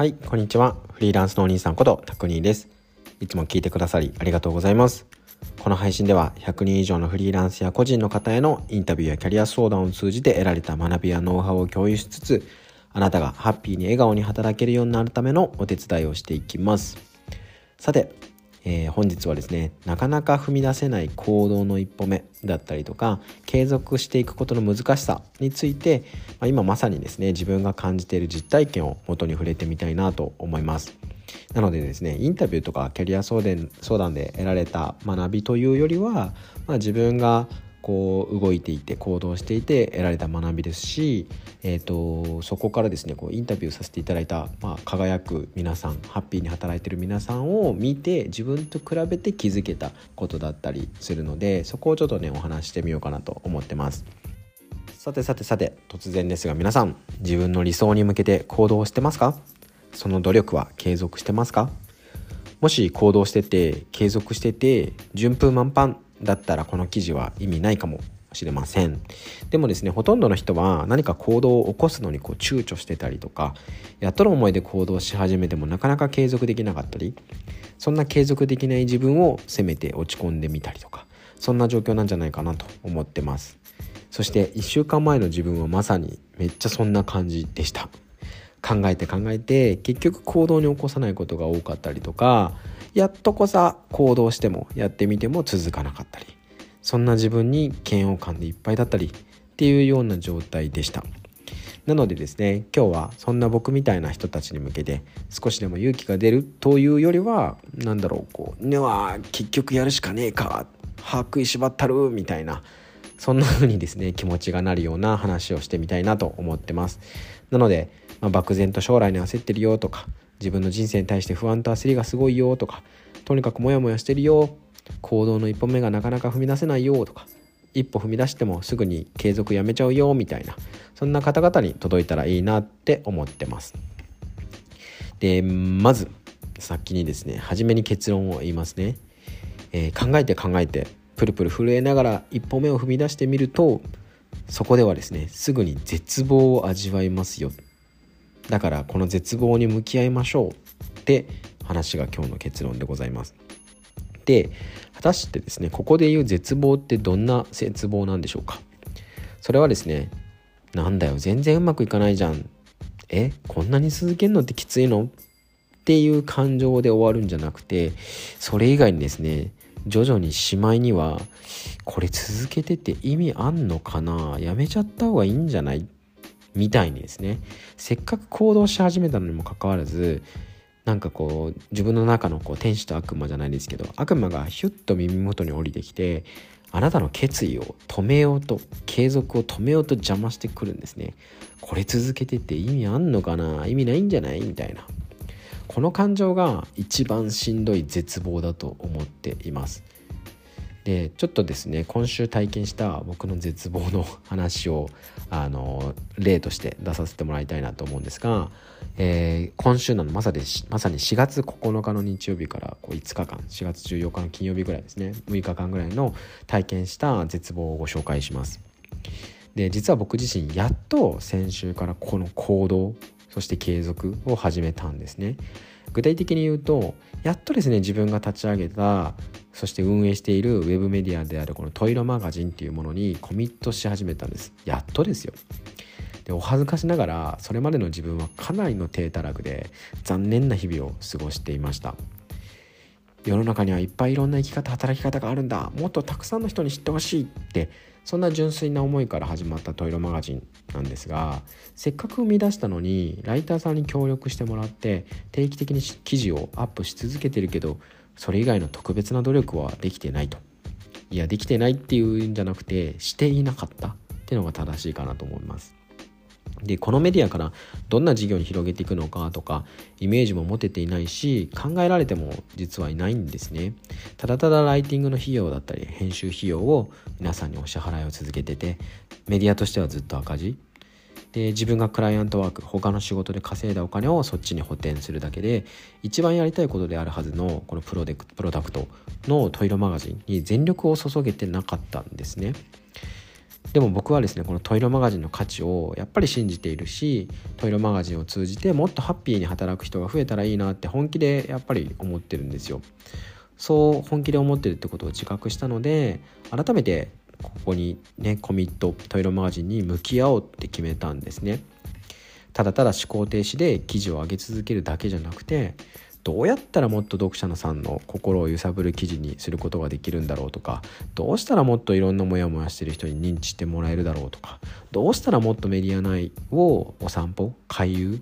はいこんにちは。フリーランスのお兄さんことタクニーです。いつも聞いてくださりありがとうございます。この配信では100人以上のフリーランスや個人の方へのインタビューやキャリア相談を通じて得られた学びやノウハウを共有しつつあなたがハッピーに笑顔に働けるようになるためのお手伝いをしていきます。さてえー、本日はですねなかなか踏み出せない行動の一歩目だったりとか継続していくことの難しさについて、まあ、今まさにですね自分が感じている実体験を元に触れてみたいなと思います。なのでですねインタビューとかキャリア相談で得られた学びというよりは、まあ、自分がこう動いていて行動していて得られた学びですし、えーと、そこからですねこうインタビューさせていただいた、まあ、輝く皆さんハッピーに働いてる皆さんを見て自分と比べて気づけたことだったりするのでそこをちょっとねお話してみようかなと思ってます。さてさてさて突然ですが皆さん自分の理想に向けて行動してますか？その努力は継続してますか？もし行動してて継続してて順風満帆だったらこの記事は意味ないかもしれません。でもですねほとんどの人は何か行動を起こすのにこう躊躇してたりとかやっとの思いで行動し始めてもなかなか継続できなかったりそんな継続できない自分を責めて落ち込んでみたりとかそんな状況なんじゃないかなと思ってます。そして1週間前の自分はまさにめっちゃそんな感じでした。考えて考えて結局行動に起こさないことが多かったりとかやっとこさ行動してもやってみても続かなかったりそんな自分に嫌悪感でいっぱいだったりっていうような状態でした。なのでですね今日はそんな僕みたいな人たちに向けて少しでも勇気が出るというよりは何だろうこう「ねわ結局やるしかねえか歯食いしばったる」みたいなそんな風にですね気持ちがなるような話をしてみたいなと思ってます。なので、まあ、漠然と将来に焦ってるよとか自分の人生に対して不安と焦りがすごいよとかとにかくモヤモヤしてるよ。行動の一歩目がなかなか踏み出せないよとか一歩踏み出してもすぐに継続やめちゃうよみたいなそんな方々に届いたらいいなって思ってます。でまず先にですね初めに結論を言いますね、えー、考えて考えてプルプル震えながら一歩目を踏み出してみるとそこではですねすぐに絶望を味わいますよ。だからこの絶望に向き合いましょうって話が今日の結論でございます。で果たしてですねここで言う絶望ってどんな絶望なんでしょうか？それはですねなんだよ全然うまくいかないじゃん。え？こんなに続けるのってきついの？っていう感情で終わるんじゃなくてそれ以外にですね徐々にしまいにはこれ続けてて意味あんのかな？やめちゃった方がいいんじゃない？みたいにですねせっかく行動し始めたのにもかかわらずなんかこう自分の中のこう天使と悪魔じゃないですけど悪魔がヒュッと耳元に降りてきてあなたの決意を止めようと継続を止めようと邪魔してくるんですね。これ続けてって意味あんのかな？意味ないんじゃない？みたいな。この感情が一番しんどい絶望だと思っています。でちょっとですね今週体験した僕の絶望の話をあの例として出させてもらいたいなと思うんですが、えー、今週なのまさでまさに4月9日の日曜日からこう5日間4月14日の金曜日ぐらいですね6日間ぐらいの体験した絶望をご紹介します。で実は僕自身やっと先週からこの行動そして継続を始めたんですね。具体的に言うとやっとですね自分が立ち上げたそして運営しているウェブメディアであるこのトイロマガジンっていうものにコミットし始めたんです。やっとですよ。でお恥ずかしながらそれまでの自分はかなりの低たらくで残念な日々を過ごしていました。世の中にはいっぱいいろんな生き方働き方があるんだ。もっとたくさんの人に知ってほしいって。そんな純粋な思いから始まったトイロマガジンなんですがせっかく生み出したのにライターさんに協力してもらって定期的に記事をアップし続けてるけどそれ以外の特別な努力はできてないと。いやできてないっていうんじゃなくてしていなかったっていうのが正しいかなと思います。でこのメディアからどんな事業に広げていくのかとかイメージも持てていないし考えられても実はいないんですね。ただただライティングの費用だったり編集費用を皆さんにお支払いを続けててメディアとしてはずっと赤字。で自分がクライアントワーク他の仕事で稼いだお金をそっちに補填するだけで一番やりたいことであるはずのこのプロデプロダクトのトイロマガジンに全力を注げてなかったんですね。でも僕はですねこのトイロマガジンの価値をやっぱり信じているしトイロマガジンを通じてもっとハッピーに働く人が増えたらいいなって本気でやっぱり思ってるんですよ。そう本気で思ってるってことを自覚したので改めてここにねコミットトイロマガジンに向き合おうって決めたんですね。ただただ思考停止で記事を上げ続けるだけじゃなくてどうやったらもっと読者のさんの心を揺さぶる記事にすることができるんだろうとかどうしたらもっといろんなモヤモヤしてる人に認知してもらえるだろうとかどうしたらもっとメディア内をお散歩回遊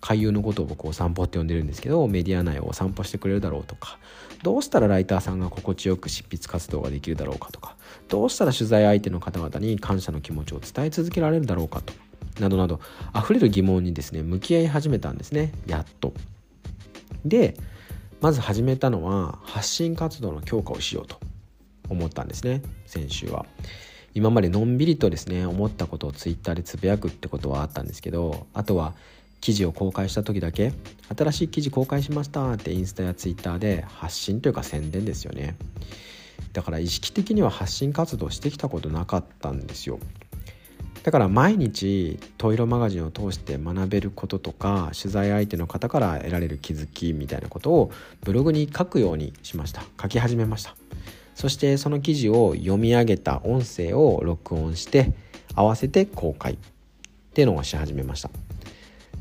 回遊のことを僕お散歩って呼んでるんですけどメディア内をお散歩してくれるだろうとかどうしたらライターさんが心地よく執筆活動ができるだろうかとかどうしたら取材相手の方々に感謝の気持ちを伝え続けられるだろうかとなどなど溢れる疑問にですね向き合い始めたんですねやっと。でまず始めたのは発信活動の強化をしようと思ったんですね先週は。今までのんびりとですね思ったことをツイッターでつぶやくってことはあったんですけどあとは記事を公開した時だけ新しい記事公開しましたってインスタやツイッターで発信というか宣伝ですよねだから意識的には発信活動してきたことなかったんですよだから毎日トイロマガジンを通して学べることとか取材相手の方から得られる気づきみたいなことをブログに書くようにしました。書き始めました。そしてその記事を読み上げた音声を録音して合わせて公開。っていうのをし始めました。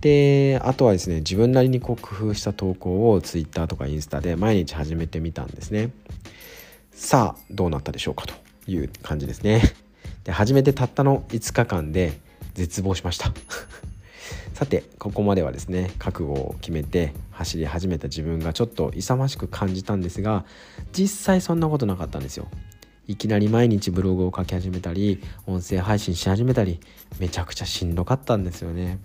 であとはですね自分なりにこう工夫した投稿を Twitter とかインスタで毎日始めてみたんですね。さあどうなったでしょうかという感じですね。で始めてたったの5日間で絶望しました。さてここまではですね覚悟を決めて走り始めた自分がちょっと勇ましく感じたんですが実際そんなことなかったんですよ。いきなり毎日ブログを書き始めたり音声配信し始めたりめちゃくちゃしんどかったんですよね。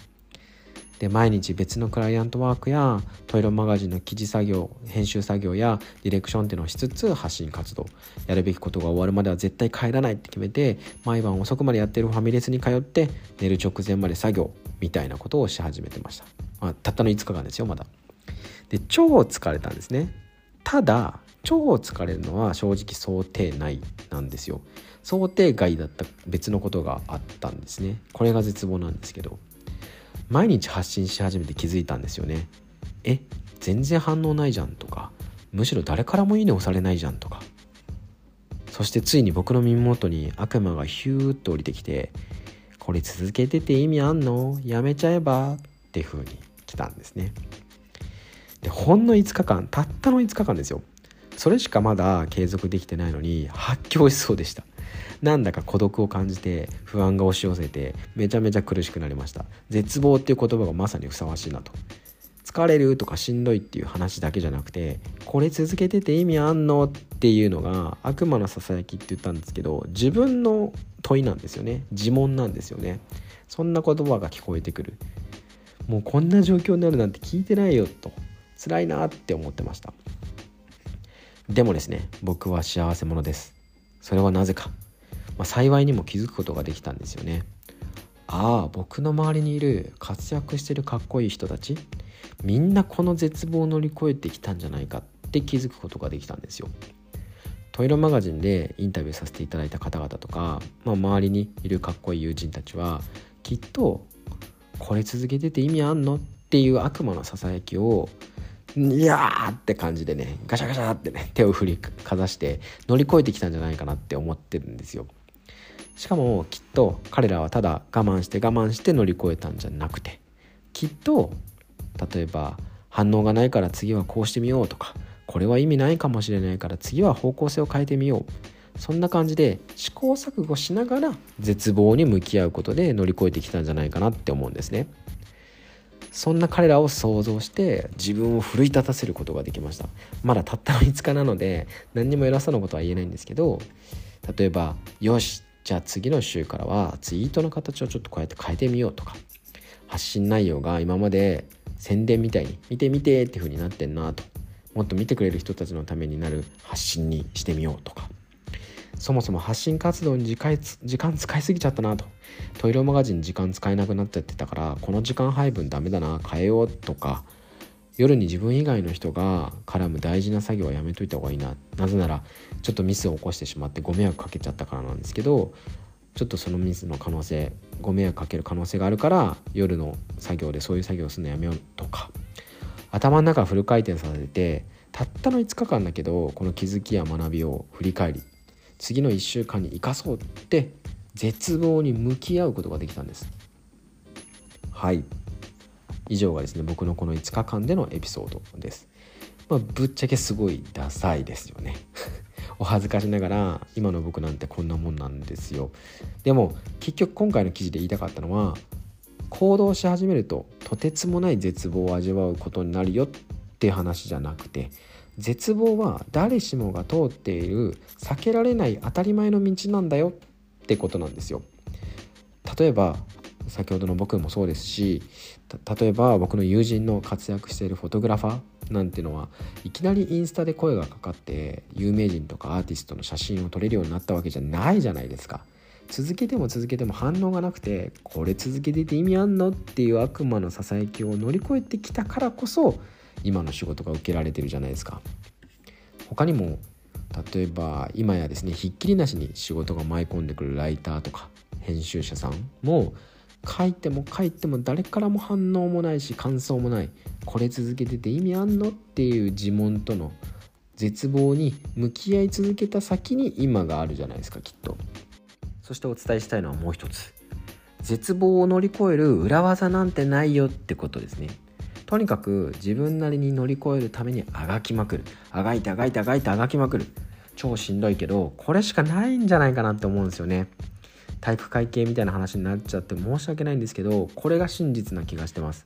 で毎日別のクライアントワークやトイロマガジンの記事作業編集作業やディレクションっていうのをしつつ発信活動。やるべきことが終わるまでは絶対帰らないって決めて毎晩遅くまでやってるファミレスに通って寝る直前まで作業みたいなことをし始めてました、まあ、たったの5日間ですよまだ。で超疲れたんですね。ただ超疲れるのは正直想定内なんですよ。想定外だった別のことがあったんですね。これが絶望なんですけど。毎日発信し始めて気づいたんですよね。え全然反応ないじゃんとか。むしろ誰からもいいね押されないじゃんとか。そしてついに僕の耳元に悪魔がヒューッと降りてきてこれ続けてて意味あんの？やめちゃえばっていう風に来たんですね。でほんの5日間たったの5日間ですよ。それしかまだ継続できてないのに発狂しそうでした。なんだか孤独を感じて不安が押し寄せてめちゃめちゃ苦しくなりました。絶望っていう言葉がまさにふさわしいなと。疲れるとかしんどいっていう話だけじゃなくてこれ続けてて意味あんのっていうのが悪魔のささやきって言ったんですけど自分の問いなんですよね。自問なんですよね。そんな言葉が聞こえてくる。もうこんな状況になるなんて聞いてないよと。辛いなって思ってました。でもですね僕は幸せ者です。それはなぜか。まあ、幸いにも気づくことができたんですよね。ああ僕の周りにいる活躍してるかっこいい人たちみんなこの絶望を乗り越えてきたんじゃないかって気づくことができたんですよ。トイロマガジンでインタビューさせていただいた方々とか、まあ、周りにいるかっこいい友人たちはきっとこれ続けてて意味あんのっていう悪魔のささやきをいやーって感じでねガシャガシャってね手を振りかざして乗り越えてきたんじゃないかなって思ってるんですよ。しかもきっと彼らはただ我慢して我慢して乗り越えたんじゃなくてきっと例えば反応がないから次はこうしてみようとかこれは意味ないかもしれないから次は方向性を変えてみよう。そんな感じで試行錯誤しながら絶望に向き合うことで乗り越えてきたんじゃないかなって思うんですね。そんな彼らを想像して自分を奮い立たせることができました。まだたったの5日なので何にも偉そうなことは言えないんですけど例えば「よしじゃあ次の週からはツイートの形をちょっとこうやって変えてみようとか。発信内容が今まで宣伝みたいに見て見てっていう風になってんなと。もっと見てくれる人たちのためになる発信にしてみようとか。そもそも発信活動に時間時間使いすぎちゃったなと。トイレマガジン時間使えなくなっちゃってたからこの時間配分ダメだな変えようとか。夜に自分以外の人が絡む大事な作業はやめといた方がいいな。なぜならちょっとミスを起こしてしまってご迷惑かけちゃったからなんですけどちょっとそのミスの可能性ご迷惑かける可能性があるから夜の作業でそういう作業をするのやめようとか。頭の中フル回転させてたったの5日間だけどこの気づきや学びを振り返り次の1週間に生かそうって絶望に向き合うことができたんです。はい。以上がですね僕のこの5日間でのエピソードです。まあぶっちゃけすごいダサいですよね。お恥ずかしながら今の僕なんてこんなもんなんですよ。でも結局今回の記事で言いたかったのは行動し始めるととてつもない絶望を味わうことになるよっていう話じゃなくて絶望は誰しもが通っている避けられない当たり前の道なんだよってことなんですよ。例えば先ほどの僕もそうですし例えば僕の友人の活躍しているフォトグラファーなんていうのはいきなりインスタで声がかかって有名人とかアーティストの写真を撮れるようになったわけじゃないじゃないですか。続けても続けても反応がなくてこれ続けてて意味あんのっていう悪魔のささやきを乗り越えてきたからこそ今の仕事が受けられてるじゃないですか。他にも例えば今やですねひっきりなしに仕事が舞い込んでくるライターとか編集者さんも書いても書いても誰からも反応もないし感想もない。これ続けてて意味あんのっていう自問との絶望に向き合い続けた先に今があるじゃないですかきっと。そしてお伝えしたいのはもう一つ。絶望を乗り越える裏技なんてないよってことですね。とにかく自分なりに乗り越えるためにあがきまくる。あがいてあがいてあがいてあがきまくる。超しんどいけどこれしかないんじゃないかなって思うんですよね。体育会系みたいな話になっちゃって申し訳ないんですけどこれが真実な気がしてます。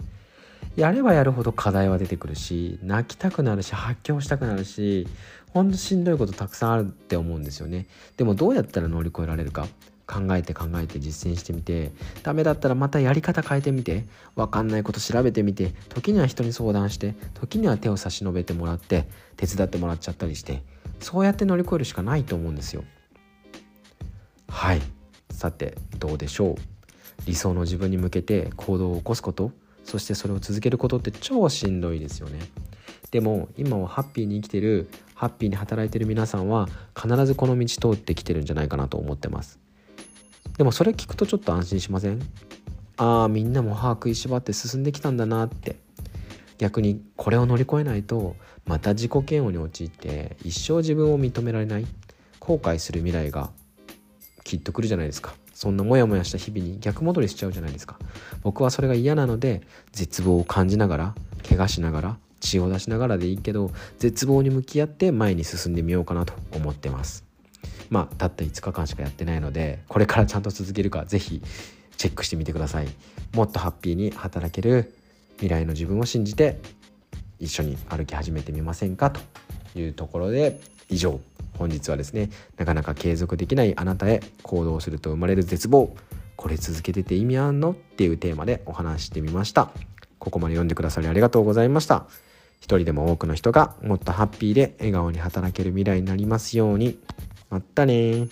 やればやるほど課題は出てくるし泣きたくなるし発狂したくなるしほんとしんどいことたくさんあるって思うんですよね。でもどうやったら乗り越えられるか考えて考えて実践してみてダメだったらまたやり方変えてみて分かんないこと調べてみて時には人に相談して時には手を差し伸べてもらって手伝ってもらっちゃったりしてそうやって乗り越えるしかないと思うんですよ。はい。さてどうでしょう？理想の自分に向けて行動を起こすこと。そしてそれを続けることって超しんどいですよね。でも今はハッピーに生きてるハッピーに働いてる皆さんは必ずこの道通ってきてるんじゃないかなと思ってます。でもそれ聞くとちょっと安心しません？ああみんなも歯食いしばって進んできたんだなって。逆にこれを乗り越えないとまた自己嫌悪に陥って一生自分を認められない後悔する未来がきっと来るじゃないですか。そんなモヤモヤした日々に逆戻りしちゃうじゃないですか。僕はそれが嫌なので絶望を感じながら怪我しながら血を出しながらでいいけど絶望に向き合って前に進んでみようかなと思ってます。まあたった5日間しかやってないのでこれからちゃんと続けるか是非チェックしてみてください。もっとハッピーに働ける未来の自分を信じて一緒に歩き始めてみませんか？というところで以上。本日はですねなかなか継続できないあなたへ行動すると生まれる絶望。これ続けてて意味あんのっていうテーマでお話してみました。ここまで読んでくださりありがとうございました。一人でも多くの人がもっとハッピーで笑顔に働ける未来になりますように。まったね